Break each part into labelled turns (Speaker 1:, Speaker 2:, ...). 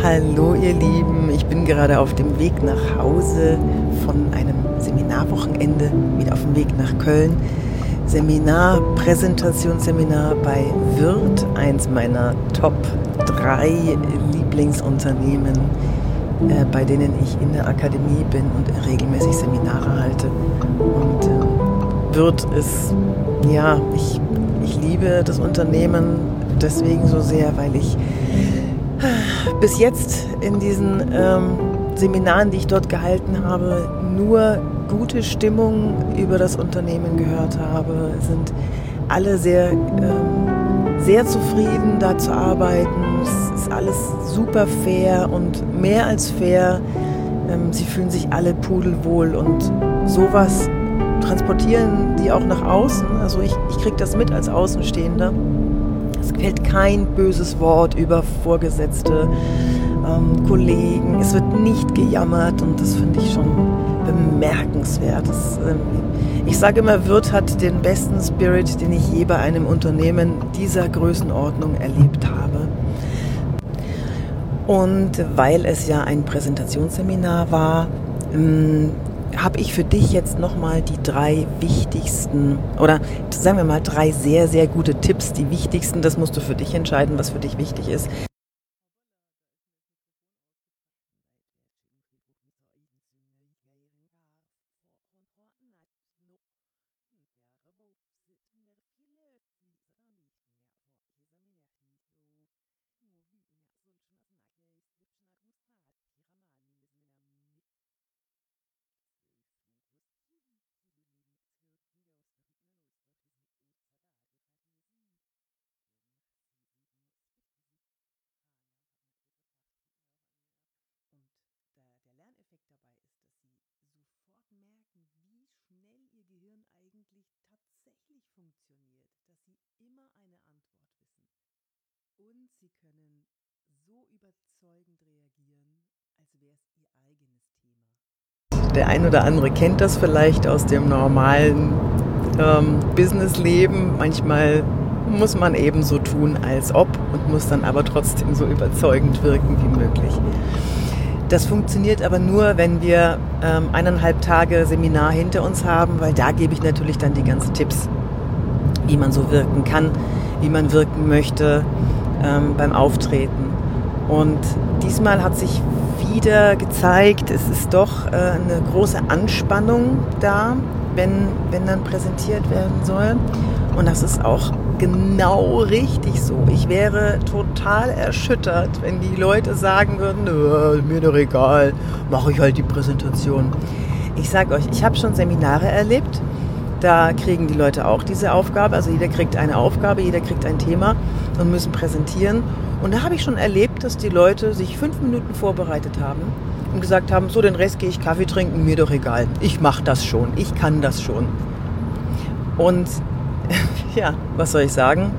Speaker 1: Hallo ihr Lieben, ich bin gerade auf dem Weg nach Hause von einem Seminarwochenende, wieder auf dem Weg nach Köln. Seminar, Präsentationsseminar bei Wirt, eins meiner Top 3 Lieblingsunternehmen, äh, bei denen ich in der Akademie bin und regelmäßig Seminare halte. Und äh, Wirt ist, ja, ich, ich liebe das Unternehmen deswegen so sehr, weil ich bis jetzt in diesen ähm, Seminaren, die ich dort gehalten habe, nur gute Stimmung über das Unternehmen gehört habe, sind alle sehr, ähm, sehr zufrieden, da zu arbeiten. Es ist alles super fair und mehr als fair. Ähm, sie fühlen sich alle pudelwohl und sowas transportieren die auch nach außen. Also ich, ich kriege das mit als Außenstehender. Es fällt kein böses Wort über Vorgesetzte, ähm, Kollegen. Es wird nicht gejammert und das finde ich schon bemerkenswert. Das, ähm, ich sage immer, Wirt hat den besten Spirit, den ich je bei einem Unternehmen dieser Größenordnung erlebt habe. Und weil es ja ein Präsentationsseminar war, ähm, habe ich für dich jetzt nochmal die drei wichtigsten oder sagen wir mal drei sehr, sehr gute Tipps. Die wichtigsten, das musst du für dich entscheiden, was für dich wichtig ist. Eigentlich tatsächlich funktioniert, dass Sie immer eine Antwort wissen. Und Sie können so überzeugend reagieren, als wäre es Ihr eigenes Thema. Der ein oder andere kennt das vielleicht aus dem normalen ähm, Businessleben. Manchmal muss man eben so tun, als ob und muss dann aber trotzdem so überzeugend wirken wie möglich. Das funktioniert aber nur, wenn wir ähm, eineinhalb Tage Seminar hinter uns haben, weil da gebe ich natürlich dann die ganzen Tipps, wie man so wirken kann, wie man wirken möchte ähm, beim Auftreten. Und diesmal hat sich wieder gezeigt, es ist doch äh, eine große Anspannung da, wenn, wenn dann präsentiert werden soll. Und das ist auch genau richtig so. Ich wäre total erschüttert, wenn die Leute sagen würden, mir doch egal, mache ich halt die Präsentation. Ich sage euch, ich habe schon Seminare erlebt, da kriegen die Leute auch diese Aufgabe. Also jeder kriegt eine Aufgabe, jeder kriegt ein Thema und müssen präsentieren. Und da habe ich schon erlebt, dass die Leute sich fünf Minuten vorbereitet haben und gesagt haben, so den Rest gehe ich Kaffee trinken, mir doch egal. Ich mache das schon, ich kann das schon. Und ja, was soll ich sagen?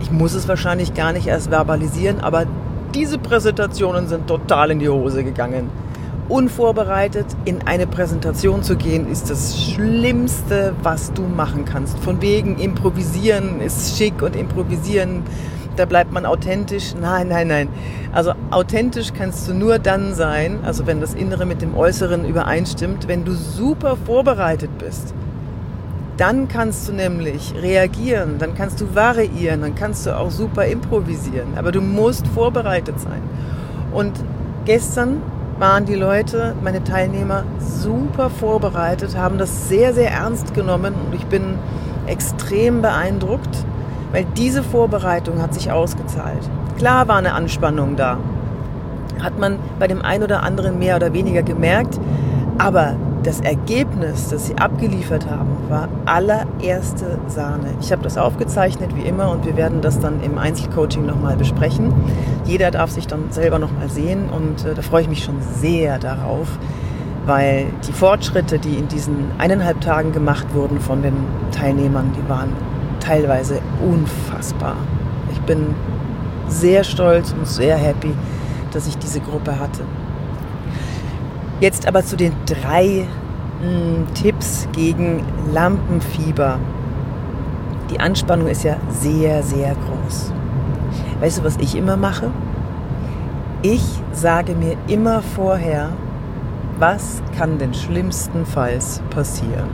Speaker 1: Ich muss es wahrscheinlich gar nicht erst verbalisieren, aber diese Präsentationen sind total in die Hose gegangen. Unvorbereitet in eine Präsentation zu gehen, ist das Schlimmste, was du machen kannst. Von wegen improvisieren ist schick und improvisieren, da bleibt man authentisch. Nein, nein, nein. Also authentisch kannst du nur dann sein, also wenn das Innere mit dem Äußeren übereinstimmt, wenn du super vorbereitet bist. Dann kannst du nämlich reagieren, dann kannst du variieren, dann kannst du auch super improvisieren. Aber du musst vorbereitet sein. Und gestern waren die Leute, meine Teilnehmer, super vorbereitet, haben das sehr, sehr ernst genommen und ich bin extrem beeindruckt, weil diese Vorbereitung hat sich ausgezahlt. Klar war eine Anspannung da, hat man bei dem einen oder anderen mehr oder weniger gemerkt, aber das Ergebnis, das sie abgeliefert haben, war allererste Sahne. Ich habe das aufgezeichnet wie immer und wir werden das dann im Einzelcoaching nochmal besprechen. Jeder darf sich dann selber nochmal sehen und äh, da freue ich mich schon sehr darauf, weil die Fortschritte, die in diesen eineinhalb Tagen gemacht wurden von den Teilnehmern, die waren teilweise unfassbar. Ich bin sehr stolz und sehr happy, dass ich diese Gruppe hatte. Jetzt aber zu den drei mh, hm, Tipps gegen Lampenfieber. Die Anspannung ist ja sehr, sehr groß. Weißt du, was ich immer mache? Ich sage mir immer vorher, was kann denn schlimmstenfalls passieren?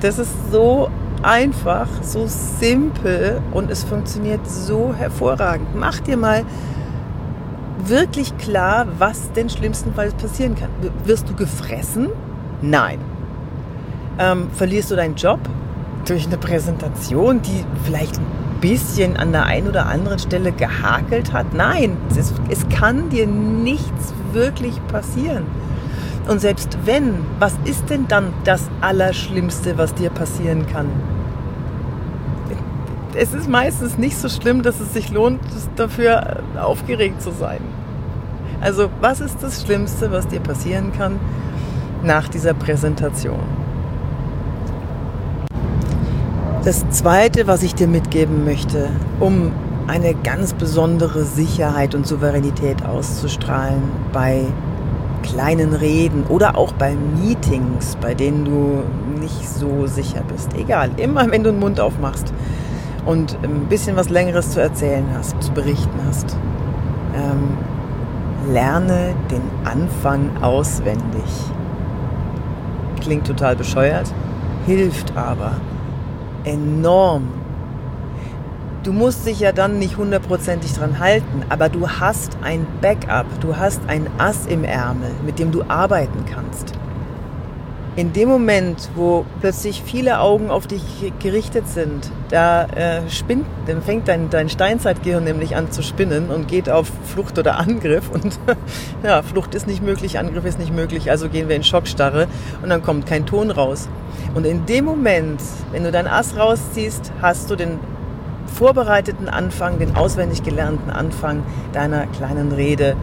Speaker 1: Das ist so einfach, so simpel und es funktioniert so hervorragend. Mach dir mal wirklich klar, was denn schlimmstenfalls passieren kann. Wirst du gefressen? Nein. Ähm, verlierst du deinen Job durch eine Präsentation, die vielleicht ein bisschen an der einen oder anderen Stelle gehakelt hat? Nein, es, es kann dir nichts wirklich passieren. Und selbst wenn, was ist denn dann das Allerschlimmste, was dir passieren kann? Es ist meistens nicht so schlimm, dass es sich lohnt, dafür aufgeregt zu sein. Also, was ist das Schlimmste, was dir passieren kann nach dieser Präsentation? Das Zweite, was ich dir mitgeben möchte, um eine ganz besondere Sicherheit und Souveränität auszustrahlen bei kleinen Reden oder auch bei Meetings, bei denen du nicht so sicher bist. Egal, immer wenn du den Mund aufmachst und ein bisschen was Längeres zu erzählen hast, zu berichten hast, ähm, lerne den Anfang auswendig. Klingt total bescheuert, hilft aber enorm du musst dich ja dann nicht hundertprozentig dran halten, aber du hast ein Backup, du hast ein Ass im Ärmel, mit dem du arbeiten kannst. In dem Moment, wo plötzlich viele Augen auf dich gerichtet sind, da äh, spinnt, dann fängt dein, dein Steinzeitgehirn nämlich an zu spinnen und geht auf Flucht oder Angriff. Und ja, Flucht ist nicht möglich, Angriff ist nicht möglich, also gehen wir in Schockstarre und dann kommt kein Ton raus. Und in dem Moment, wenn du dein Ass rausziehst, hast du den vorbereiteten Anfang, den auswendig gelernten Anfang deiner kleinen Rede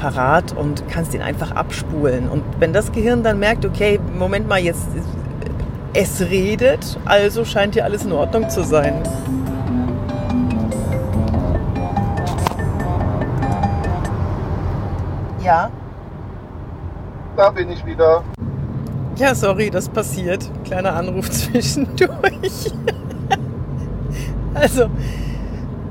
Speaker 1: parat und kannst ihn einfach abspulen. Und wenn das Gehirn dann merkt, okay, Moment mal, jetzt es redet, also scheint hier alles in Ordnung zu sein. Ja.
Speaker 2: Da bin ich wieder.
Speaker 1: Ja, sorry, das passiert. Kleiner Anruf zwischendurch. Also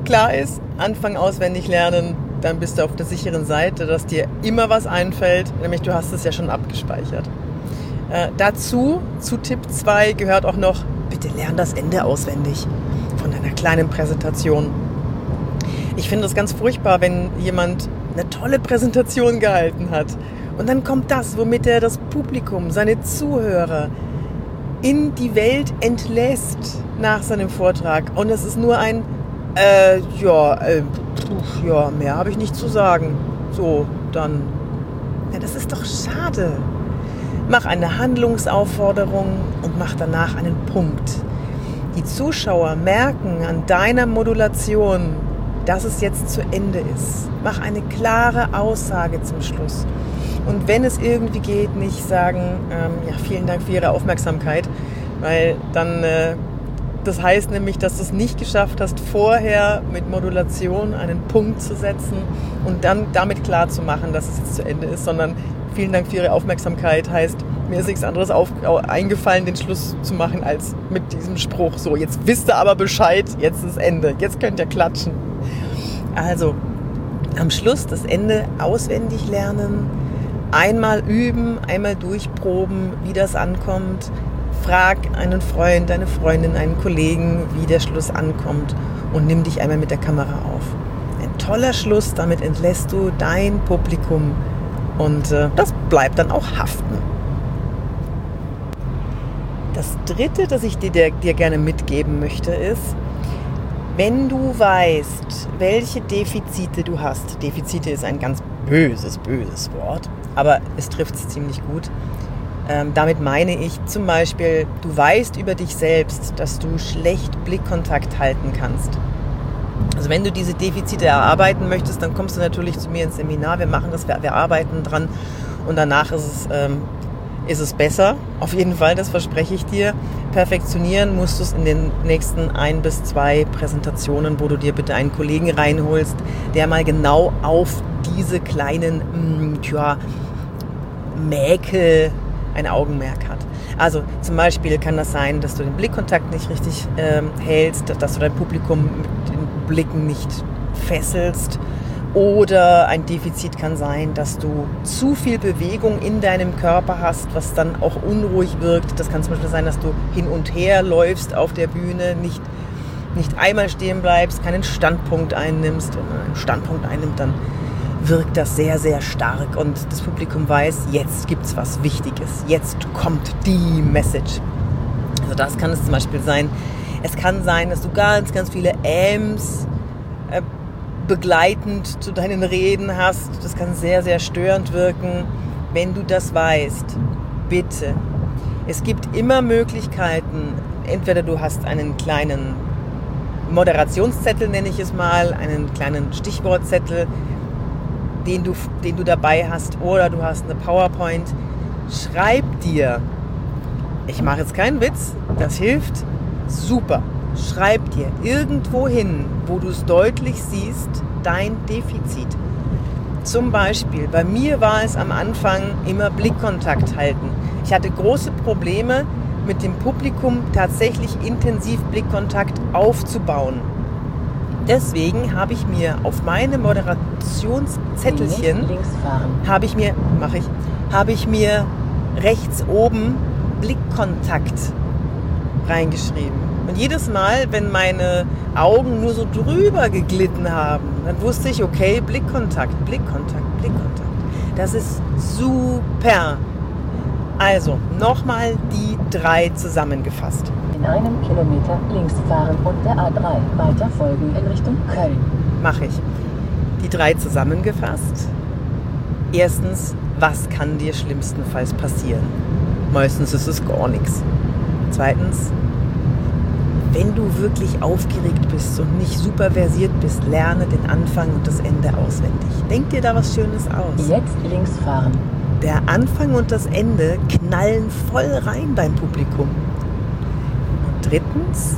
Speaker 1: klar ist, Anfang auswendig lernen, dann bist du auf der sicheren Seite, dass dir immer was einfällt, nämlich du hast es ja schon abgespeichert. Äh, dazu, zu Tipp 2, gehört auch noch, bitte lern das Ende auswendig von deiner kleinen Präsentation. Ich finde es ganz furchtbar, wenn jemand eine tolle Präsentation gehalten hat und dann kommt das, womit er das Publikum, seine Zuhörer in die Welt entlässt nach seinem Vortrag. Und es ist nur ein, äh, ja, äh, pf, ja, mehr habe ich nicht zu sagen. So, dann. Ja, das ist doch schade. Mach eine Handlungsaufforderung und mach danach einen Punkt. Die Zuschauer merken an deiner Modulation, dass es jetzt zu Ende ist. Mach eine klare Aussage zum Schluss. Und wenn es irgendwie geht, nicht sagen, ähm, ja, vielen Dank für Ihre Aufmerksamkeit, weil dann äh, das heißt nämlich, dass du es nicht geschafft hast, vorher mit Modulation einen Punkt zu setzen und dann damit klar zu machen, dass es jetzt zu Ende ist, sondern vielen Dank für Ihre Aufmerksamkeit heißt, mir ist nichts anderes auf, eingefallen, den Schluss zu machen, als mit diesem Spruch. So, jetzt wisst ihr aber Bescheid, jetzt ist Ende, jetzt könnt ihr klatschen. Also, am Schluss das Ende auswendig lernen, einmal üben, einmal durchproben, wie das ankommt, frag einen Freund, eine Freundin, einen Kollegen, wie der Schluss ankommt und nimm dich einmal mit der Kamera auf. Ein toller Schluss, damit entlässt du dein Publikum und äh, das bleibt dann auch haften. Das dritte, das ich dir, dir gerne mitgeben möchte, ist, wenn du weißt, welche Defizite du hast, Defizite ist ein ganz böses, böses Wort, aber es trifft es ziemlich gut, ähm, damit meine ich zum Beispiel, du weißt über dich selbst, dass du schlecht Blickkontakt halten kannst. Also wenn du diese Defizite erarbeiten möchtest, dann kommst du natürlich zu mir ins Seminar. Wir machen das, wir, wir arbeiten dran und danach ist es, ähm, ist es besser. Auf jeden Fall, das verspreche ich dir. Perfektionieren musst du es in den nächsten ein bis zwei Präsentationen, wo du dir bitte einen Kollegen reinholst, der mal genau auf diese kleinen, mh, mm, tja, Mäkel ein Augenmerk hat. Also zum Beispiel kann das sein, dass du den Blickkontakt nicht richtig ähm, hältst, dass du dein Publikum mit den Blicken nicht fesselst Oder ein Defizit kann sein, dass du zu viel Bewegung in deinem Körper hast, was dann auch unruhig wirkt. Das kann zum Beispiel sein, dass du hin und her läufst auf der Bühne, nicht, nicht einmal stehen bleibst, keinen Standpunkt einnimmst. Wenn man einen Standpunkt einnimmt, dann wirkt das sehr, sehr stark und das Publikum weiß, jetzt gibt es was Wichtiges, jetzt kommt die Message. Also das kann es zum Beispiel sein. Es kann sein, dass du ganz, ganz viele Ams äh, begleitend zu deinen Reden hast. Das kann sehr, sehr störend wirken. Wenn du das weißt, bitte. Es gibt immer Möglichkeiten. Entweder du hast einen kleinen Moderationszettel, nenne ich es mal, einen kleinen Stichwortzettel, den du, den du dabei hast, oder du hast eine PowerPoint. Schreib dir. Ich mache jetzt keinen Witz, das hilft super. Schreib dir irgendwo hin, wo du es deutlich siehst, dein Defizit. Zum Beispiel, bei mir war es am Anfang immer Blickkontakt halten. Ich hatte große Probleme mit dem Publikum tatsächlich intensiv Blickkontakt aufzubauen. Deswegen habe ich mir auf meine Moderationszettelchen habe ich mir mache ich habe ich mir rechts oben Blickkontakt reingeschrieben. Und jedes Mal, wenn meine Augen nur so drüber geglitten haben, dann wusste ich, okay, Blickkontakt, Blickkontakt, Blickkontakt. Das ist super. Also, nochmal die drei zusammengefasst.
Speaker 3: In einem Kilometer links fahren und der A3 weiter folgen in Richtung Köln.
Speaker 1: Mache ich. Die drei zusammengefasst. Erstens, was kann dir schlimmstenfalls passieren? Meistens ist es gar nichts. Zweitens, wenn du wirklich aufgeregt bist und nicht super versiert bist, lerne den Anfang und das Ende auswendig. Denk dir da was Schönes aus.
Speaker 3: Jetzt links fahren.
Speaker 1: Der Anfang und das Ende knallen voll rein beim Publikum. Drittens,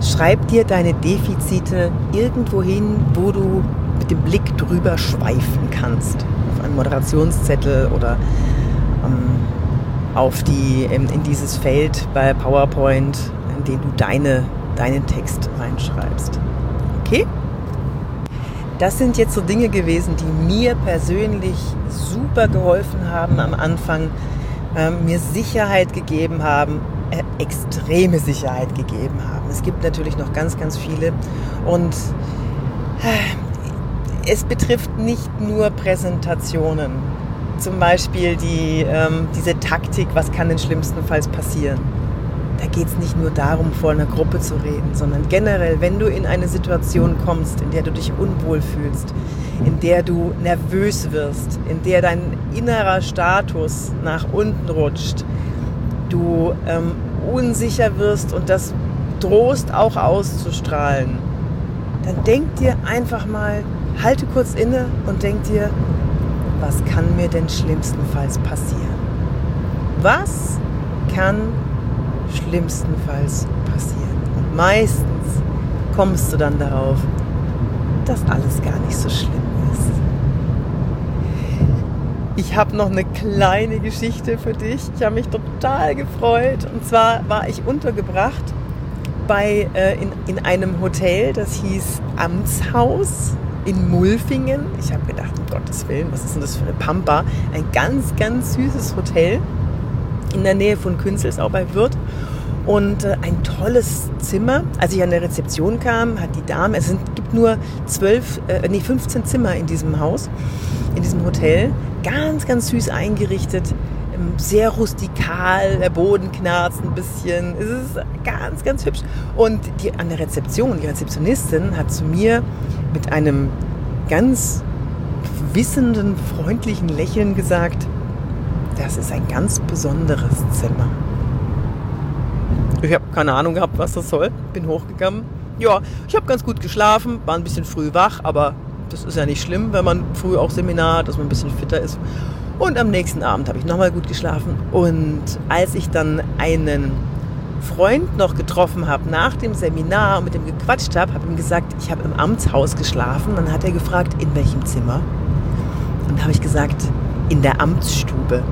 Speaker 1: schreib dir deine Defizite irgendwo hin, wo du mit dem Blick drüber schweifen kannst. Auf einen Moderationszettel oder ähm, auf die, in, in dieses Feld bei PowerPoint, in den du deine, deinen Text reinschreibst. Okay? Das sind jetzt so Dinge gewesen, die mir persönlich super geholfen haben am Anfang, äh, mir Sicherheit gegeben haben, extreme Sicherheit gegeben haben. Es gibt natürlich noch ganz, ganz viele und äh, es betrifft nicht nur Präsentationen zum Beispiel die, ähm, diese Taktik, was kann denn schlimmstenfalls passieren. Da geht es nicht nur darum, vor einer Gruppe zu reden, sondern generell, wenn du in eine Situation kommst, in der du dich unwohl fühlst, in der du nervös wirst, in der dein innerer Status nach unten rutscht, du ähm, unsicher wirst und das drohst auch auszustrahlen, dann denk dir einfach mal, halte kurz inne und denk dir, was kann mir denn schlimmstenfalls passieren? Was kann schlimmstenfalls passieren? Und meistens kommst du dann darauf, dass alles gar nicht so schlimm ist. Ich habe noch eine kleine Geschichte für dich. Ich habe mich total gefreut. Und zwar war ich untergebracht bei, äh, in, in einem Hotel, das hieß Amtshaus in Mulfingen. Ich habe gedacht, um Gottes Willen, was ist denn das für eine Pampa? Ein ganz, ganz süßes Hotel in der Nähe von Künzelsau bei Wirth. Und äh, ein tolles Zimmer. Als ich an der Rezeption kam, hat die Dame, es sind, gibt nur 12, äh, nee, 15 Zimmer in diesem Haus, in diesem Hotel. Ganz, ganz süß eingerichtet sehr rustikal, der Boden knarzt ein bisschen. Es ist ganz, ganz hübsch. Und die, an der Rezeption, die Rezeptionistin hat zu mir mit einem ganz wissenden, freundlichen Lächeln gesagt, das ist ein ganz besonderes Zimmer. Ich habe keine Ahnung gehabt, was das soll. Bin hochgegangen. Ja, ich habe ganz gut geschlafen, war ein bisschen früh wach, aber das ist ja nicht schlimm, wenn man früh auch Seminar hat, dass man ein bisschen fitter ist. Und am nächsten Abend habe ich nochmal gut geschlafen. Und als ich dann einen Freund noch getroffen habe nach dem Seminar und mit dem gequatscht habe, habe ihm gesagt, ich habe im Amtshaus geschlafen. Dann hat er gefragt, in welchem Zimmer? Und habe ich gesagt, in der Amtsstube.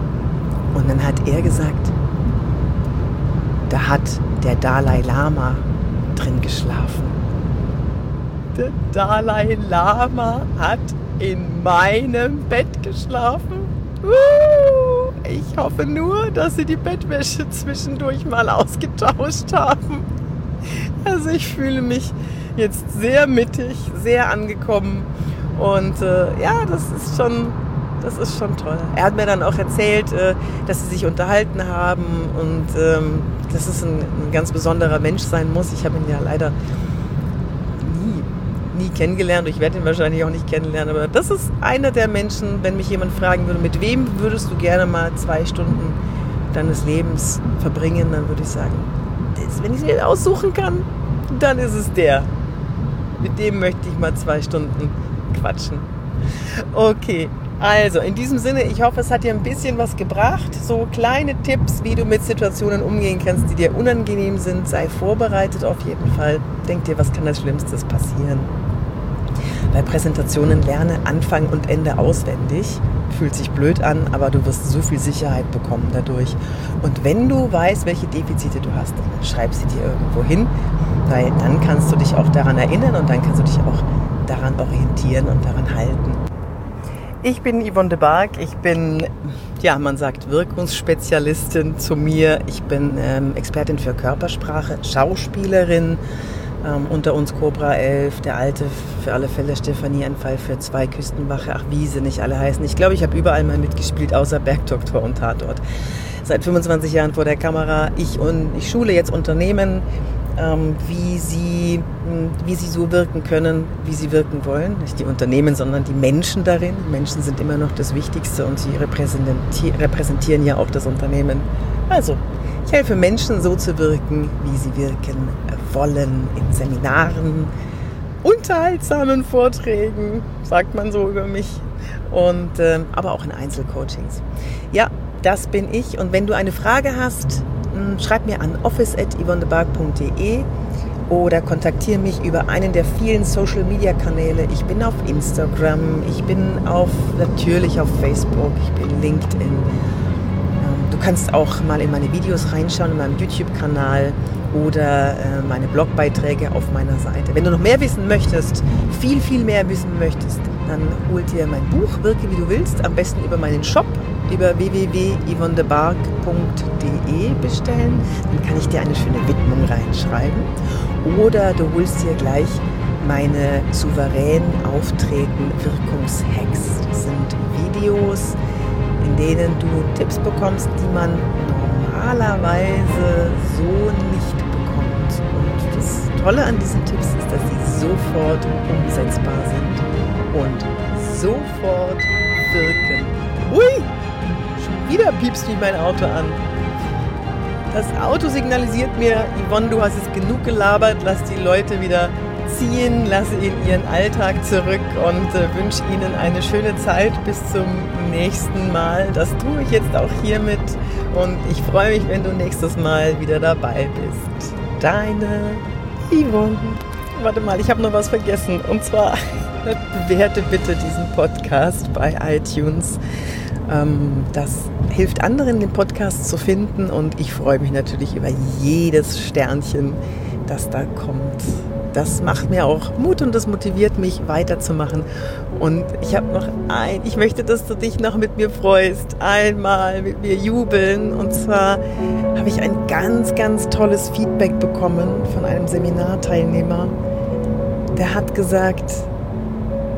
Speaker 1: Und dann hat er gesagt, da hat der Dalai Lama drin geschlafen. Der Dalai Lama hat in meinem Bett geschlafen. Ich hoffe nur, dass sie die Bettwäsche zwischendurch mal ausgetauscht haben. Also ich fühle mich jetzt sehr mittig, sehr angekommen und äh, ja, das ist schon, das ist schon toll. Er hat mir dann auch erzählt, äh, dass sie sich unterhalten haben und ähm, dass es ein, ganz besonderer Mensch sein muss. Ich habe ihn ja leider kennengelernt. Ich werde ihn wahrscheinlich auch nicht kennenlernen. Aber das ist einer der Menschen, wenn mich jemand fragen würde, mit wem würdest du gerne mal zwei Stunden deines Lebens verbringen, dann würde ich sagen, das, wenn ich es aussuchen kann, dann ist es der. Mit dem möchte ich mal zwei Stunden quatschen. Okay, also in diesem Sinne, ich hoffe, es hat dir ein bisschen was gebracht. So kleine Tipps, wie du mit Situationen umgehen kannst, die dir unangenehm sind. Sei vorbereitet auf jeden Fall. Denk dir, was kann das Schlimmste passieren. Bei Präsentationen lerne Anfang und Ende auswendig. Fühlt sich blöd an, aber du wirst so viel Sicherheit bekommen dadurch. Und wenn du weißt, welche Defizite du hast, dann schreib sie dir irgendwo hin, weil dann kannst du dich auch daran erinnern und dann kannst du dich auch daran orientieren und daran halten. Ich bin Yvonne de Barg, ich bin, ja, man sagt Wirkungsspezialistin zu mir. Ich bin ähm, Expertin für Körpersprache, Schauspielerin, ähm, unter uns Cobra 11, der alte, für alle Fälle Stefanie, ein Fall für zwei Küstenwache, ach wie sie nicht alle heißen. Ich glaube, ich habe überall mal mitgespielt, außer Bergdoktor und Tatort. Seit 25 Jahren vor der Kamera. Ich, und, ich schule jetzt Unternehmen, ähm, wie, sie, hm, wie sie so wirken können, wie sie wirken wollen. Nicht die Unternehmen, sondern die Menschen darin. Menschen sind immer noch das Wichtigste und sie repräsentieren ja auch das Unternehmen. Also, ich helfe Menschen so zu wirken, wie sie wirken wollen, in Seminaren, unterhaltsamen Vorträgen, sagt man so über mich, und, äh, aber auch in Einzelcoachings. Ja, das bin ich. Und wenn du eine Frage hast, hm, schreib mir an office.yvonnebark.de oder kontaktiere mich über einen der vielen Social Media Kanäle. Ich bin auf Instagram, ich bin auf natürlich auf Facebook, ich bin LinkedIn. Ähm, du kannst auch mal in meine Videos reinschauen, in meinem YouTube-Kanal oder äh, meine Blogbeiträge auf meiner Seite. Wenn du noch mehr wissen möchtest, viel, viel mehr wissen möchtest, dann hol dir mein Buch Wirke wie du willst, am besten über meinen Shop über www.yvonnebark.de bestellen. Dann kann ich dir eine schöne Widmung reinschreiben. Oder du holst dir gleich meine souverän auftreten Wirkungshacks. Das sind Videos, in denen du Tipps bekommst, die man normalerweise so nicht bekommt. Und das Tolle an diesen Tipps ist, dass sie sofort umsetzbar sind und sofort wirken. Ui! wieder piepst mich mein Auto an. Das Auto signalisiert mir, Yvonne, du hast jetzt genug gelabert, lass die Leute wieder ziehen, lasse in ihren Alltag zurück und äh, wünsche ihnen eine schöne Zeit bis zum nächsten Mal. Das tue ich jetzt auch hiermit und ich freue mich, wenn du nächstes Mal wieder dabei bist. Deine Yvonne. Warte mal, ich habe noch was vergessen und zwar bewerte bitte diesen Podcast bei iTunes. Ähm, das hilft anderen, den Podcast zu finden und ich freue mich natürlich über jedes Sternchen, das da kommt. Das macht mir auch Mut und das motiviert mich weiterzumachen. Und ich habe noch ein, ich möchte, dass du dich noch mit mir freust, einmal mit mir jubeln. Und zwar habe ich ein ganz, ganz tolles Feedback bekommen von einem Seminarteilnehmer. Der hat gesagt,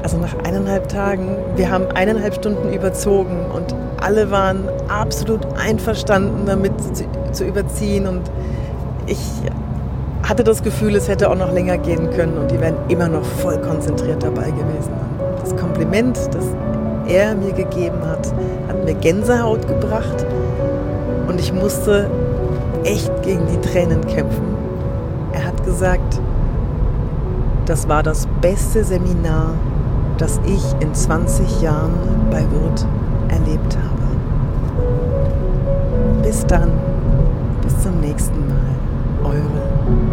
Speaker 1: also nach eineinhalb Tagen, wir haben eineinhalb Stunden überzogen und alle waren absolut einverstanden damit zu, zu überziehen und ich hatte das Gefühl, es hätte auch noch länger gehen können und die wären immer noch voll konzentriert dabei gewesen. Das Kompliment, das er mir gegeben hat, hat mir Gänsehaut gebracht und ich musste echt gegen die Tränen kämpfen. Er hat gesagt, das war das beste Seminar, das ich in 20 Jahren bei Wirt erlebt habe. Bis dann, bis zum nächsten Mal.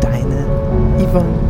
Speaker 1: Deine Yvonne.